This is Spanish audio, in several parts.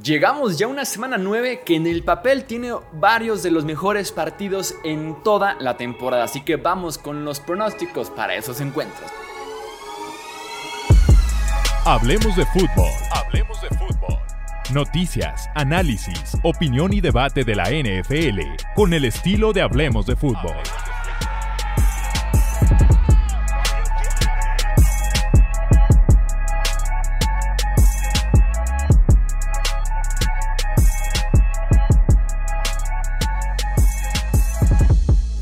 Llegamos ya a una semana 9 que en el papel tiene varios de los mejores partidos en toda la temporada, así que vamos con los pronósticos para esos encuentros. Hablemos de fútbol. Hablemos de fútbol. Noticias, análisis, opinión y debate de la NFL con el estilo de Hablemos de fútbol.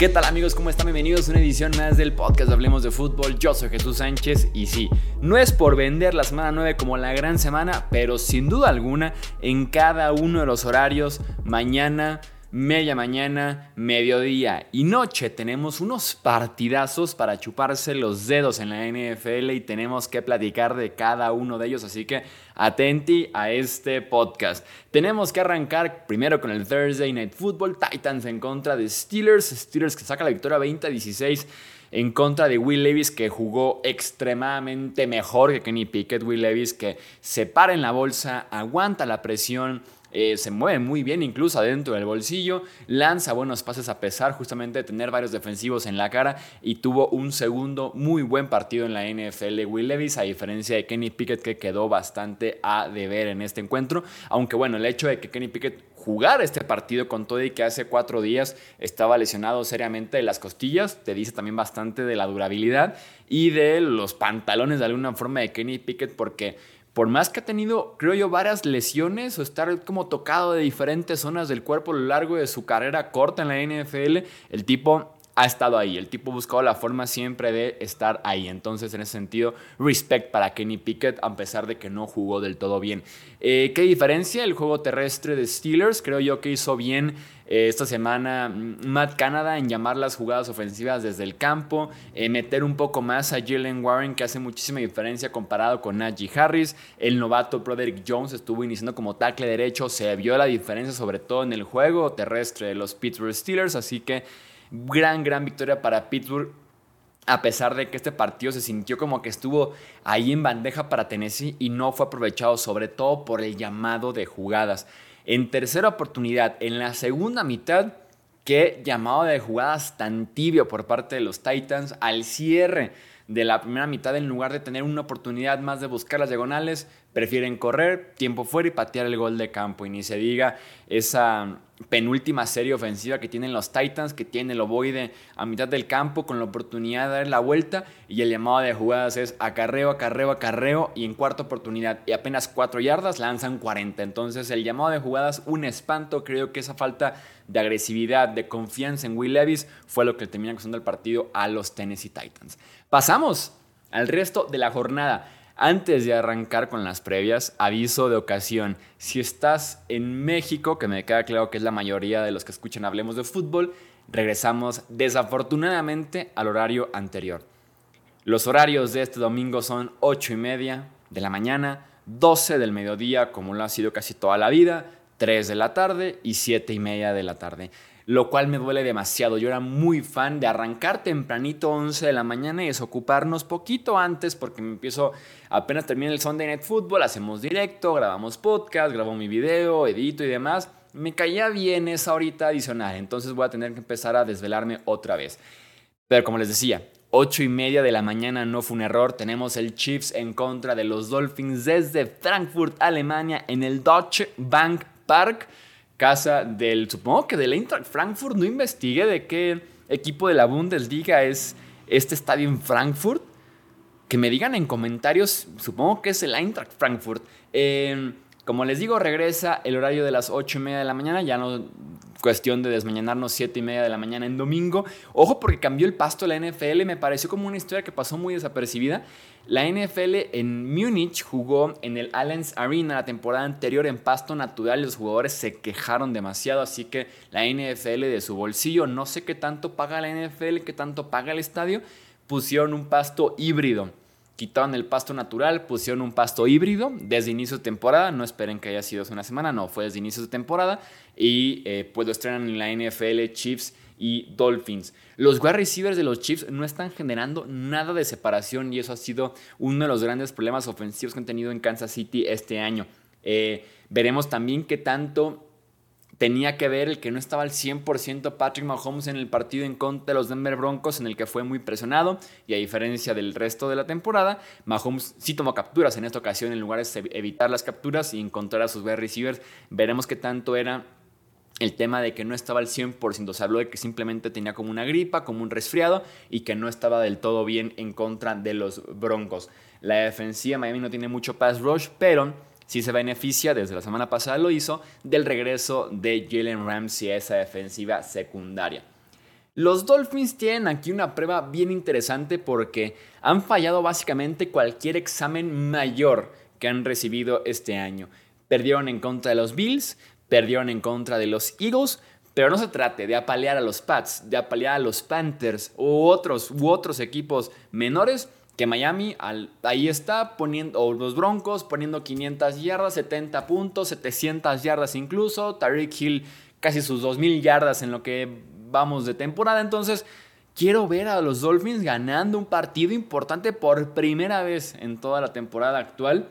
¿Qué tal amigos? ¿Cómo están? Bienvenidos a una edición más del podcast Hablemos de Fútbol. Yo soy Jesús Sánchez y sí, no es por vender la semana 9 como la gran semana, pero sin duda alguna en cada uno de los horarios, mañana, media mañana, mediodía y noche tenemos unos partidazos para chuparse los dedos en la NFL y tenemos que platicar de cada uno de ellos, así que atenti a este podcast. Tenemos que arrancar primero con el Thursday Night Football, Titans en contra de Steelers, Steelers que saca la victoria 20-16 en contra de Will Levis que jugó extremadamente mejor que Kenny Pickett, Will Levis que se para en la bolsa, aguanta la presión, eh, se mueve muy bien incluso adentro del bolsillo, lanza buenos pases a pesar justamente de tener varios defensivos en la cara y tuvo un segundo muy buen partido en la NFL Will Levis a diferencia de Kenny Pickett que quedó bastante a deber en este encuentro, aunque bueno, el hecho de que Kenny Pickett jugar este partido con todo y que hace cuatro días estaba lesionado seriamente de las costillas, te dice también bastante de la durabilidad y de los pantalones de alguna forma de Kenny Pickett porque por más que ha tenido, creo yo, varias lesiones o estar como tocado de diferentes zonas del cuerpo a lo largo de su carrera corta en la NFL, el tipo ha estado ahí. El tipo ha buscado la forma siempre de estar ahí. Entonces, en ese sentido, respect para Kenny Pickett, a pesar de que no jugó del todo bien. Eh, ¿Qué diferencia? El juego terrestre de Steelers, creo yo que hizo bien eh, esta semana mm, Matt Canada en llamar las jugadas ofensivas desde el campo, eh, meter un poco más a Jalen Warren, que hace muchísima diferencia comparado con Najee Harris. El novato Broderick Jones estuvo iniciando como tackle derecho, se vio la diferencia, sobre todo en el juego terrestre de los Pittsburgh Steelers. Así que Gran, gran victoria para Pittsburgh. A pesar de que este partido se sintió como que estuvo ahí en bandeja para Tennessee y no fue aprovechado, sobre todo por el llamado de jugadas. En tercera oportunidad, en la segunda mitad, qué llamado de jugadas tan tibio por parte de los Titans al cierre de la primera mitad, en lugar de tener una oportunidad más de buscar las diagonales, prefieren correr, tiempo fuera y patear el gol de campo. Y ni se diga esa penúltima serie ofensiva que tienen los Titans, que tiene el ovoide a mitad del campo con la oportunidad de dar la vuelta y el llamado de jugadas es acarreo, acarreo, acarreo y en cuarta oportunidad y apenas cuatro yardas lanzan 40. Entonces el llamado de jugadas, un espanto, creo que esa falta de agresividad, de confianza en Will Levis fue lo que termina causando el partido a los Tennessee Titans. Pasamos al resto de la jornada. Antes de arrancar con las previas, aviso de ocasión. Si estás en México, que me queda claro que es la mayoría de los que escuchan Hablemos de Fútbol, regresamos desafortunadamente al horario anterior. Los horarios de este domingo son 8 y media de la mañana, 12 del mediodía, como lo ha sido casi toda la vida, 3 de la tarde y 7 y media de la tarde lo cual me duele demasiado. Yo era muy fan de arrancar tempranito 11 de la mañana y desocuparnos poquito antes porque me empiezo, apenas termina el Sunday Night Football, hacemos directo, grabamos podcast, grabo mi video, edito y demás. Me caía bien esa horita adicional, entonces voy a tener que empezar a desvelarme otra vez. Pero como les decía, 8 y media de la mañana no fue un error. Tenemos el Chiefs en contra de los Dolphins desde Frankfurt, Alemania, en el Deutsche Bank Park casa del, supongo que del Eintracht Frankfurt. No investigué de qué equipo de la Bundesliga es este estadio en Frankfurt. Que me digan en comentarios, supongo que es el Eintracht Frankfurt. Eh, como les digo, regresa el horario de las 8 y media de la mañana, ya no cuestión de desmañanarnos 7 y media de la mañana en domingo. Ojo porque cambió el pasto la NFL, me pareció como una historia que pasó muy desapercibida. La NFL en Múnich jugó en el Allianz Arena la temporada anterior en pasto natural y los jugadores se quejaron demasiado, así que la NFL de su bolsillo, no sé qué tanto paga la NFL, qué tanto paga el estadio, pusieron un pasto híbrido quitaron el pasto natural, pusieron un pasto híbrido desde inicio de temporada. No esperen que haya sido hace una semana, no, fue desde inicio de temporada. Y eh, pues lo estrenan en la NFL Chiefs y Dolphins. Los wide receivers de los Chiefs no están generando nada de separación y eso ha sido uno de los grandes problemas ofensivos que han tenido en Kansas City este año. Eh, veremos también qué tanto tenía que ver el que no estaba al 100% Patrick Mahomes en el partido en contra de los Denver Broncos, en el que fue muy presionado, y a diferencia del resto de la temporada, Mahomes sí tomó capturas en esta ocasión en lugar de evitar las capturas y encontrar a sus wide receivers. Veremos qué tanto era el tema de que no estaba al 100%, se habló de que simplemente tenía como una gripa, como un resfriado y que no estaba del todo bien en contra de los Broncos. La defensiva Miami no tiene mucho pass rush, pero si se beneficia, desde la semana pasada lo hizo, del regreso de Jalen Ramsey a esa defensiva secundaria. Los Dolphins tienen aquí una prueba bien interesante porque han fallado básicamente cualquier examen mayor que han recibido este año. Perdieron en contra de los Bills, perdieron en contra de los Eagles, pero no se trate de apalear a los Pats, de apalear a los Panthers u otros, u otros equipos menores que Miami ahí está poniendo, o los Broncos poniendo 500 yardas, 70 puntos, 700 yardas incluso, Tariq Hill casi sus 2000 yardas en lo que vamos de temporada, entonces quiero ver a los Dolphins ganando un partido importante por primera vez en toda la temporada actual.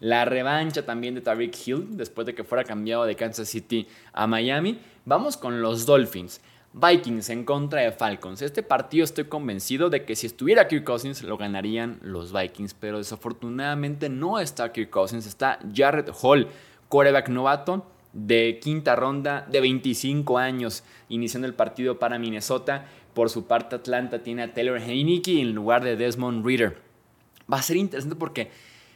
La revancha también de Tariq Hill después de que fuera cambiado de Kansas City a Miami. Vamos con los Dolphins. Vikings en contra de Falcons. Este partido estoy convencido de que si estuviera Kirk Cousins lo ganarían los Vikings, pero desafortunadamente no está Kirk Cousins, está Jared Hall, quarterback novato de quinta ronda de 25 años, iniciando el partido para Minnesota. Por su parte, Atlanta tiene a Taylor Heineke en lugar de Desmond Reader. Va a ser interesante porque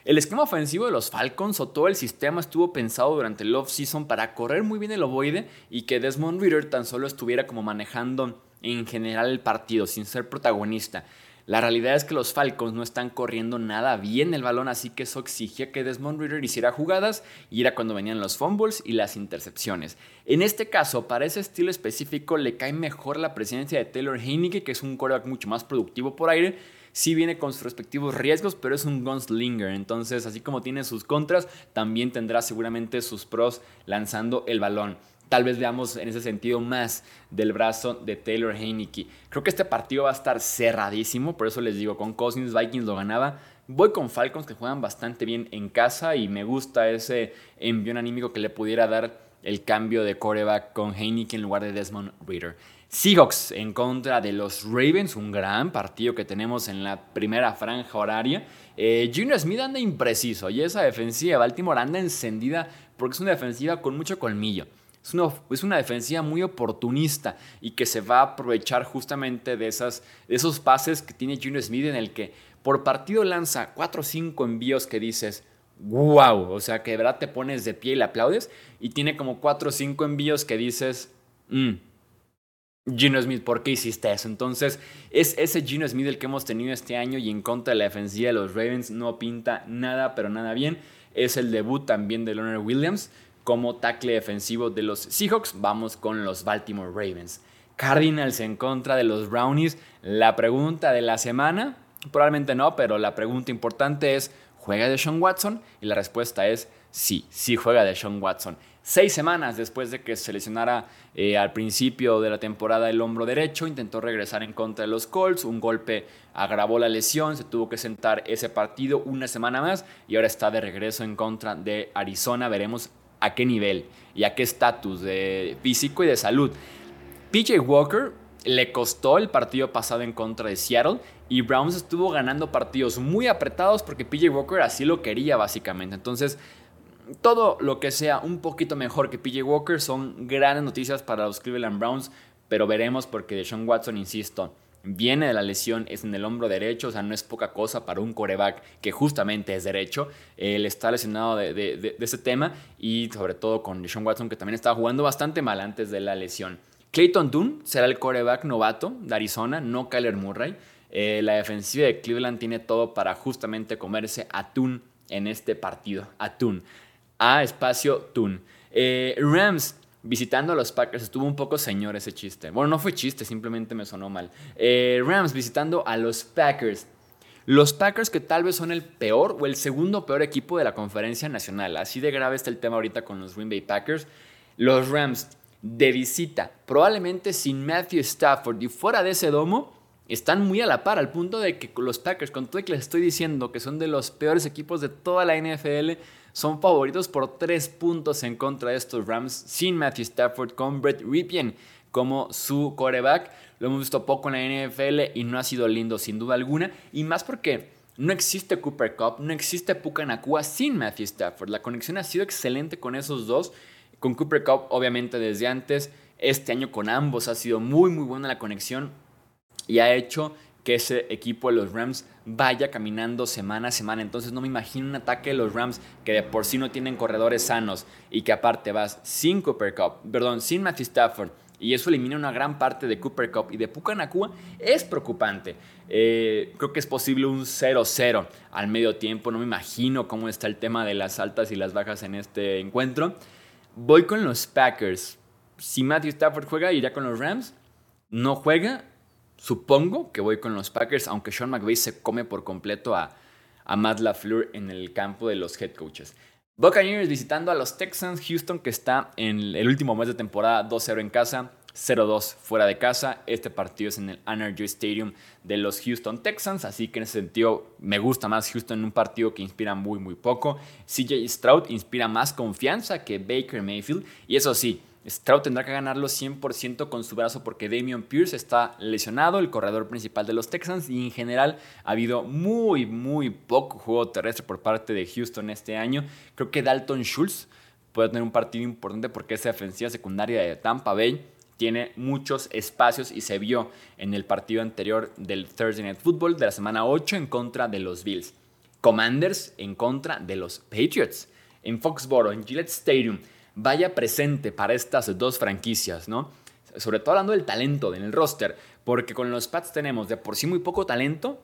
el esquema ofensivo de los Falcons o todo el sistema estuvo pensado durante el off-season para correr muy bien el ovoide y que Desmond Reader tan solo estuviera como manejando en general el partido sin ser protagonista. La realidad es que los Falcons no están corriendo nada bien el balón, así que eso exigía que Desmond Reader hiciera jugadas y era cuando venían los fumbles y las intercepciones. En este caso, para ese estilo específico le cae mejor la presencia de Taylor Heineke, que es un quarterback mucho más productivo por aire, sí viene con sus respectivos riesgos, pero es un gunslinger. Entonces, así como tiene sus contras, también tendrá seguramente sus pros lanzando el balón. Tal vez veamos en ese sentido más del brazo de Taylor Heineke. Creo que este partido va a estar cerradísimo, por eso les digo, con Cousins Vikings lo ganaba. Voy con Falcons que juegan bastante bien en casa y me gusta ese envío anímico que le pudiera dar el cambio de coreback con Heineke en lugar de Desmond Reader. Seahawks en contra de los Ravens, un gran partido que tenemos en la primera franja horaria. Eh, Junior Smith anda impreciso y esa defensiva de Baltimore anda encendida porque es una defensiva con mucho colmillo. Es una, es una, defensiva muy oportunista y que se va a aprovechar justamente de, esas, de esos pases que tiene Junior Smith en el que por partido lanza 4 o 5 envíos que dices, wow, o sea que de verdad te pones de pie y le aplaudes y tiene como 4 o 5 envíos que dices, mmm Gino Smith, ¿por qué hiciste eso? Entonces, es ese Gino Smith el que hemos tenido este año y en contra de la defensiva de los Ravens no pinta nada, pero nada bien. Es el debut también de Leonard Williams como tackle defensivo de los Seahawks. Vamos con los Baltimore Ravens. Cardinals en contra de los Brownies. La pregunta de la semana, probablemente no, pero la pregunta importante es, ¿juega de Sean Watson? Y la respuesta es sí, sí juega de Sean Watson. Seis semanas después de que se lesionara eh, al principio de la temporada el hombro derecho, intentó regresar en contra de los Colts, un golpe agravó la lesión, se tuvo que sentar ese partido una semana más y ahora está de regreso en contra de Arizona. Veremos a qué nivel y a qué estatus de físico y de salud. PJ Walker le costó el partido pasado en contra de Seattle y Browns estuvo ganando partidos muy apretados porque PJ Walker así lo quería básicamente. Entonces todo lo que sea un poquito mejor que PJ Walker son grandes noticias para los Cleveland Browns, pero veremos porque Deshaun Watson, insisto, viene de la lesión, es en el hombro derecho, o sea, no es poca cosa para un coreback que justamente es derecho. Él está lesionado de, ese tema y sobre todo con Deshaun Watson que también estaba jugando bastante mal antes de la lesión. Clayton Dunn será el coreback novato de Arizona, no Kyler Murray. Eh, la defensiva de Cleveland tiene todo para justamente comerse atún en este partido. Atún a espacio Tun. Eh, Rams visitando a los Packers. Estuvo un poco señor ese chiste. Bueno, no fue chiste, simplemente me sonó mal. Eh, Rams visitando a los Packers. Los Packers que tal vez son el peor o el segundo peor equipo de la conferencia nacional. Así de grave está el tema ahorita con los Green Bay Packers. Los Rams de visita, probablemente sin Matthew Stafford y fuera de ese domo, están muy a la par, al punto de que los Packers, con todo que les estoy diciendo, que son de los peores equipos de toda la NFL, son favoritos por 3 puntos en contra de estos Rams sin Matthew Stafford con Brett Ripien como su coreback. Lo hemos visto poco en la NFL y no ha sido lindo sin duda alguna. Y más porque no existe Cooper Cup, no existe Puka Nakua sin Matthew Stafford. La conexión ha sido excelente con esos dos. Con Cooper Cup, obviamente, desde antes. Este año con ambos ha sido muy, muy buena la conexión. Y ha hecho que ese equipo de los Rams vaya caminando semana a semana. Entonces no me imagino un ataque de los Rams que de por sí no tienen corredores sanos y que aparte vas sin Cooper Cup, perdón, sin Matthew Stafford. Y eso elimina una gran parte de Cooper Cup y de Pucanacua. Es preocupante. Eh, creo que es posible un 0-0 al medio tiempo. No me imagino cómo está el tema de las altas y las bajas en este encuentro. Voy con los Packers. Si Matthew Stafford juega, irá con los Rams. No juega, Supongo que voy con los Packers, aunque Sean McVay se come por completo a, a Matt LaFleur en el campo de los head coaches. Buccaneers visitando a los Texans, Houston que está en el último mes de temporada 2-0 en casa, 0-2 fuera de casa. Este partido es en el Energy Stadium de los Houston Texans, así que en ese sentido me gusta más Houston en un partido que inspira muy muy poco. CJ Stroud inspira más confianza que Baker Mayfield y eso sí, Stroud tendrá que ganarlo 100% con su brazo porque Damian Pierce está lesionado, el corredor principal de los Texans, y en general ha habido muy, muy poco juego terrestre por parte de Houston este año. Creo que Dalton Schultz puede tener un partido importante porque esa defensiva secundaria de Tampa Bay tiene muchos espacios y se vio en el partido anterior del Thursday Night Football de la semana 8 en contra de los Bills. Commanders en contra de los Patriots. En Foxboro, en Gillette Stadium, vaya presente para estas dos franquicias, ¿no? Sobre todo hablando del talento en el roster, porque con los Pats tenemos de por sí muy poco talento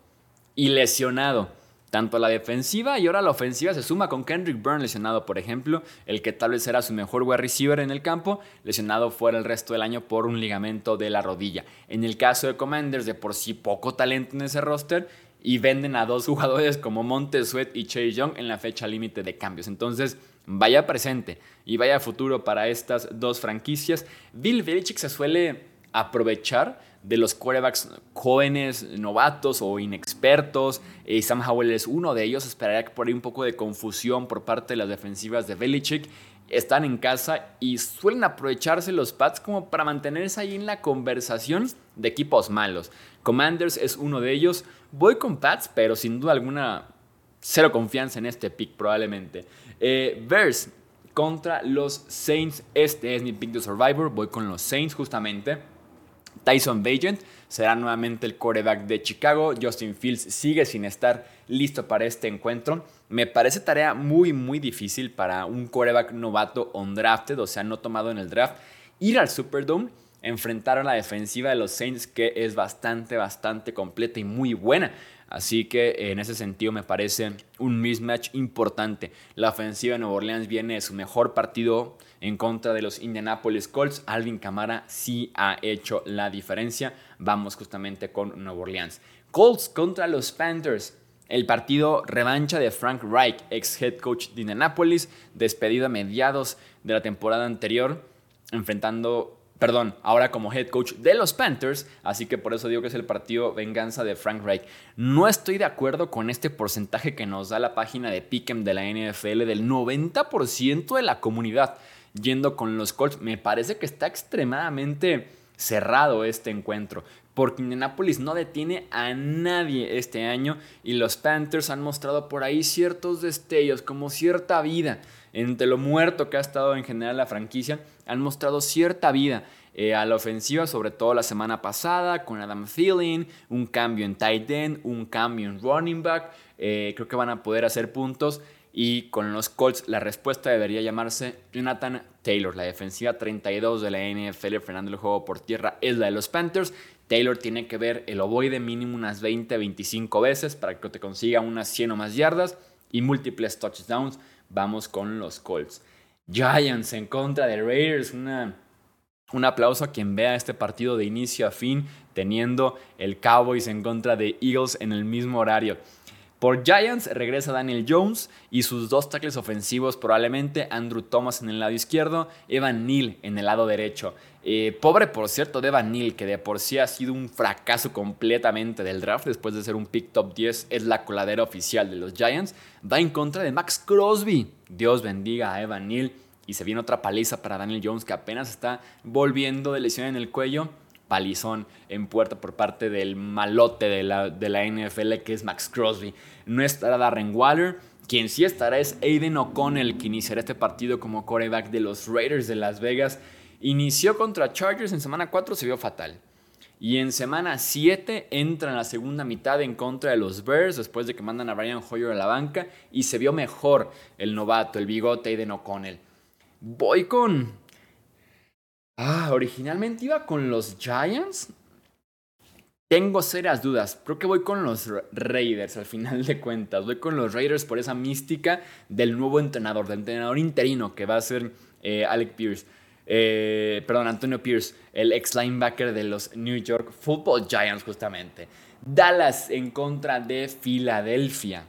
y lesionado. Tanto la defensiva y ahora la ofensiva se suma con Kendrick Byrne lesionado, por ejemplo, el que tal vez era su mejor wide receiver en el campo, lesionado fuera el resto del año por un ligamento de la rodilla. En el caso de Commanders, de por sí poco talento en ese roster y venden a dos jugadores como Montez Sweat y Chase Young en la fecha límite de cambios. Entonces, vaya presente y vaya futuro para estas dos franquicias. Bill Belichick se suele aprovechar de los quarterbacks jóvenes, novatos o inexpertos. Sam Howell es uno de ellos. Esperaría que por ahí un poco de confusión por parte de las defensivas de Belichick. Están en casa y suelen aprovecharse los Pats como para mantenerse ahí en la conversación de equipos malos. Commanders es uno de ellos. Voy con Pats, pero sin duda alguna cero confianza en este pick probablemente. Eh, Bears contra los Saints. Este es mi pick de Survivor. Voy con los Saints justamente. Tyson Bagent será nuevamente el quarterback de Chicago. Justin Fields sigue sin estar listo para este encuentro. Me parece tarea muy, muy difícil para un quarterback novato undrafted, o sea, no tomado en el draft, ir al Superdome, enfrentar a la defensiva de los Saints, que es bastante, bastante completa y muy buena. Así que en ese sentido me parece un mismatch importante. La ofensiva de Nueva Orleans viene de su mejor partido en contra de los Indianapolis Colts. Alvin Kamara sí ha hecho la diferencia. Vamos justamente con Nueva Orleans. Colts contra los Panthers. El partido revancha de Frank Reich, ex head coach de Indianapolis, despedido a mediados de la temporada anterior, enfrentando perdón, ahora como head coach de los Panthers, así que por eso digo que es el partido venganza de Frank Reich. No estoy de acuerdo con este porcentaje que nos da la página de Pick'em de la NFL del 90% de la comunidad yendo con los Colts. Me parece que está extremadamente cerrado este encuentro, porque Indianapolis no detiene a nadie este año y los Panthers han mostrado por ahí ciertos destellos, como cierta vida entre lo muerto que ha estado en general la franquicia, han mostrado cierta vida eh, a la ofensiva, sobre todo la semana pasada con Adam Thielen, un cambio en tight end, un cambio en running back. Eh, creo que van a poder hacer puntos. Y con los Colts la respuesta debería llamarse Jonathan Taylor. La defensiva 32 de la NFL frenando el juego por tierra es la de los Panthers. Taylor tiene que ver el ovoide mínimo unas 20-25 veces para que te consiga unas 100 o más yardas y múltiples touchdowns vamos con los Colts. Giants en contra de Raiders, un aplauso a quien vea este partido de inicio a fin, teniendo el Cowboys en contra de Eagles en el mismo horario. Por Giants regresa Daniel Jones y sus dos tackles ofensivos probablemente Andrew Thomas en el lado izquierdo, Evan Neal en el lado derecho. Eh, pobre por cierto de Evan Neal que de por sí ha sido un fracaso completamente del draft después de ser un pick top 10, es la coladera oficial de los Giants, va en contra de Max Crosby. Dios bendiga a Evan Neal y se viene otra paliza para Daniel Jones que apenas está volviendo de lesión en el cuello palizón en puerta por parte del malote de la, de la NFL que es Max Crosby. No estará Darren Waller. Quien sí estará es Aiden O'Connell, que iniciará este partido como coreback de los Raiders de Las Vegas. Inició contra Chargers en semana 4, se vio fatal. Y en semana 7 entra en la segunda mitad en contra de los Bears después de que mandan a Brian Hoyer a la banca y se vio mejor el novato, el bigote Aiden O'Connell. Voy con Ah, originalmente iba con los Giants. Tengo serias dudas. Creo que voy con los Raiders al final de cuentas. Voy con los Raiders por esa mística del nuevo entrenador, del entrenador interino que va a ser eh, Alec Pierce. Eh, perdón, Antonio Pierce, el ex linebacker de los New York Football Giants, justamente. Dallas en contra de Filadelfia.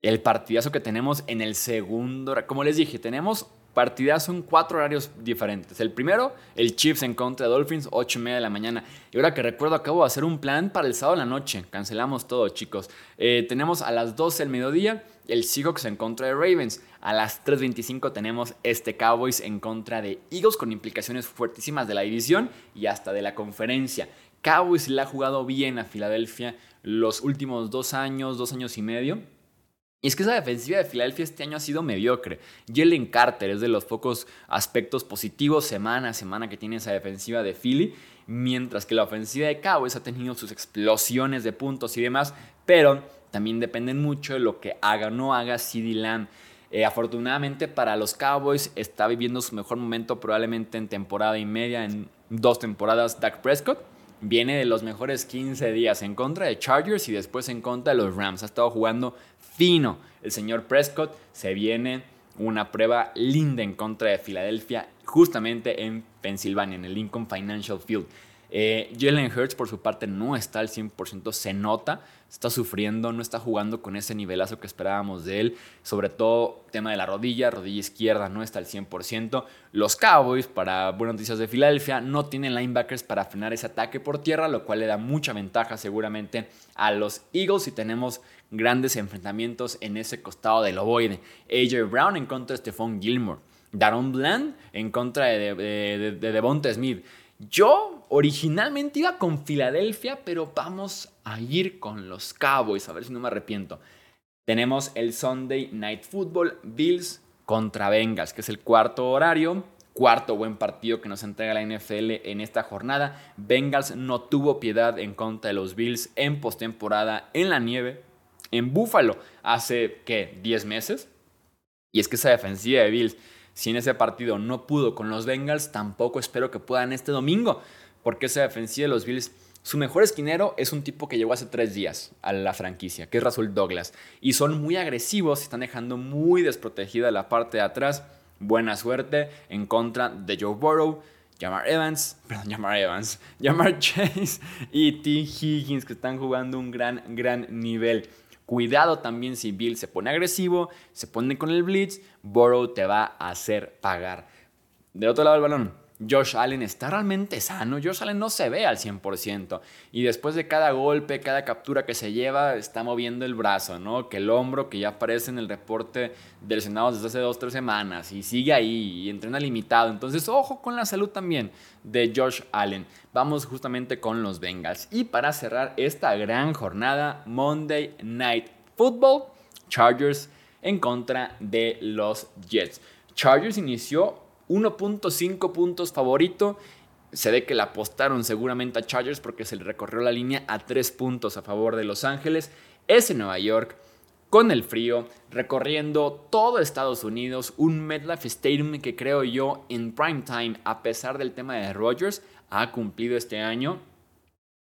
El partidazo que tenemos en el segundo. Como les dije, tenemos partidazo en cuatro horarios diferentes. El primero, el Chiefs en contra de Dolphins, 8 y media de la mañana. Y ahora que recuerdo, acabo de hacer un plan para el sábado de la noche. Cancelamos todo, chicos. Eh, tenemos a las 12 del mediodía el Seahawks en contra de Ravens. A las 3.25 tenemos este Cowboys en contra de Eagles con implicaciones fuertísimas de la división y hasta de la conferencia. Cowboys le ha jugado bien a Filadelfia los últimos dos años, dos años y medio y es que esa defensiva de Filadelfia este año ha sido mediocre. Jalen Carter es de los pocos aspectos positivos semana a semana que tiene esa defensiva de Philly, mientras que la ofensiva de Cowboys ha tenido sus explosiones de puntos y demás, pero también dependen mucho de lo que haga o no haga CD Lamb. Eh, afortunadamente para los Cowboys está viviendo su mejor momento probablemente en temporada y media, en dos temporadas Dak Prescott viene de los mejores 15 días en contra de Chargers y después en contra de los Rams. Ha estado jugando fino el señor Prescott. Se viene una prueba linda en contra de Filadelfia, justamente en Pensilvania, en el Lincoln Financial Field. Eh, Jalen Hurts, por su parte, no está al 100%, se nota, está sufriendo, no está jugando con ese nivelazo que esperábamos de él. Sobre todo, tema de la rodilla, rodilla izquierda no está al 100%. Los Cowboys, para buenas noticias de Filadelfia, no tienen linebackers para frenar ese ataque por tierra, lo cual le da mucha ventaja seguramente a los Eagles y tenemos grandes enfrentamientos en ese costado del ovoide. AJ Brown en contra de Stephon Gilmore. Daron Bland en contra de, de, de Devonta Smith. Yo originalmente iba con Filadelfia, pero vamos a ir con los Cowboys, a ver si no me arrepiento. Tenemos el Sunday Night Football, Bills contra Bengals, que es el cuarto horario, cuarto buen partido que nos entrega la NFL en esta jornada. Bengals no tuvo piedad en contra de los Bills en postemporada en la nieve, en Buffalo, hace, ¿qué? ¿10 meses? Y es que esa defensiva de Bills si en ese partido no pudo con los Bengals, tampoco espero que puedan este domingo, porque esa defensiva de los Bills, su mejor esquinero es un tipo que llegó hace tres días a la franquicia, que es Rasul Douglas, y son muy agresivos, están dejando muy desprotegida la parte de atrás. Buena suerte en contra de Joe Burrow. Jamar Evans, perdón, Jamar Evans, Jamar Chase y T. Higgins que están jugando un gran, gran nivel. Cuidado también si Bill se pone agresivo, se pone con el blitz, Burrow te va a hacer pagar. Del otro lado del balón, Josh Allen está realmente sano. Josh Allen no se ve al 100%. Y después de cada golpe, cada captura que se lleva, está moviendo el brazo, ¿no? Que el hombro, que ya aparece en el reporte de lesionados desde hace dos, tres semanas. Y sigue ahí y entrena limitado. Entonces, ojo con la salud también de Josh Allen. Vamos justamente con los Bengals. Y para cerrar esta gran jornada, Monday Night Football, Chargers en contra de los Jets. Chargers inició 1.5 puntos favorito. Se ve que la apostaron seguramente a Chargers porque se le recorrió la línea a 3 puntos a favor de Los Ángeles. Es en Nueva York, con el frío, recorriendo todo Estados Unidos, un MetLife Stadium que creo yo en prime time, a pesar del tema de Rodgers, ha cumplido este año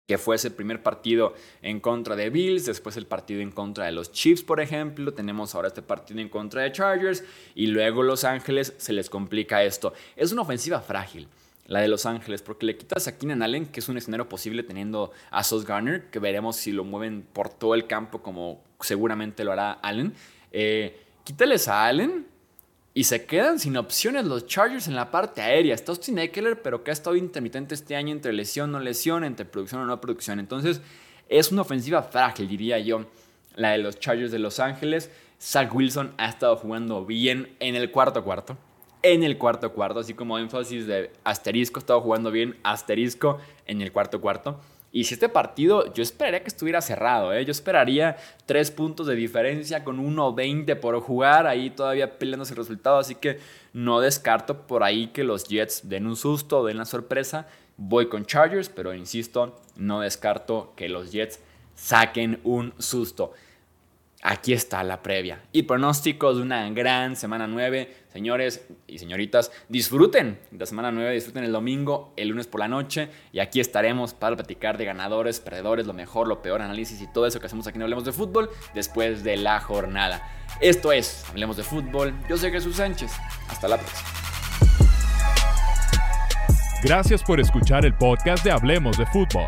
que fue ese primer partido en contra de Bills, después el partido en contra de los Chiefs, por ejemplo, tenemos ahora este partido en contra de Chargers y luego Los Ángeles se les complica esto. Es una ofensiva frágil. la de Los Ángeles, porque le quitas a Keenan Allen, que es un escenario posible teniendo a Sos Garner, que veremos si lo mueven por todo el campo como seguramente lo hará Allen. Eh, quítales a Allen y se quedan sin opciones los Chargers en la parte aérea. Está Austin Eckler, pero que ha estado intermitente este año entre lesión, no lesión, entre producción o no producción. Entonces es una ofensiva frágil, diría yo, la de los Chargers de Los Ángeles. Zach Wilson ha estado jugando bien en el cuarto cuarto en el cuarto cuarto, así como énfasis de asterisco, estaba jugando bien asterisco en el cuarto cuarto. Y si este partido, yo esperaría que estuviera cerrado, ¿eh? yo esperaría tres puntos de diferencia con 1.20 por jugar, ahí todavía peleándose el resultado, así que no descarto por ahí que los Jets den un susto, den la sorpresa. Voy con Chargers, pero insisto, no descarto que los Jets saquen un susto. Aquí está la previa. Y pronósticos de una gran semana 9. Señores y señoritas, disfruten la semana 9, disfruten el domingo, el lunes por la noche. Y aquí estaremos para platicar de ganadores, perdedores, lo mejor, lo peor, análisis y todo eso que hacemos aquí en Hablemos de Fútbol después de la jornada. Esto es Hablemos de Fútbol. Yo soy Jesús Sánchez. Hasta la próxima. Gracias por escuchar el podcast de Hablemos de Fútbol.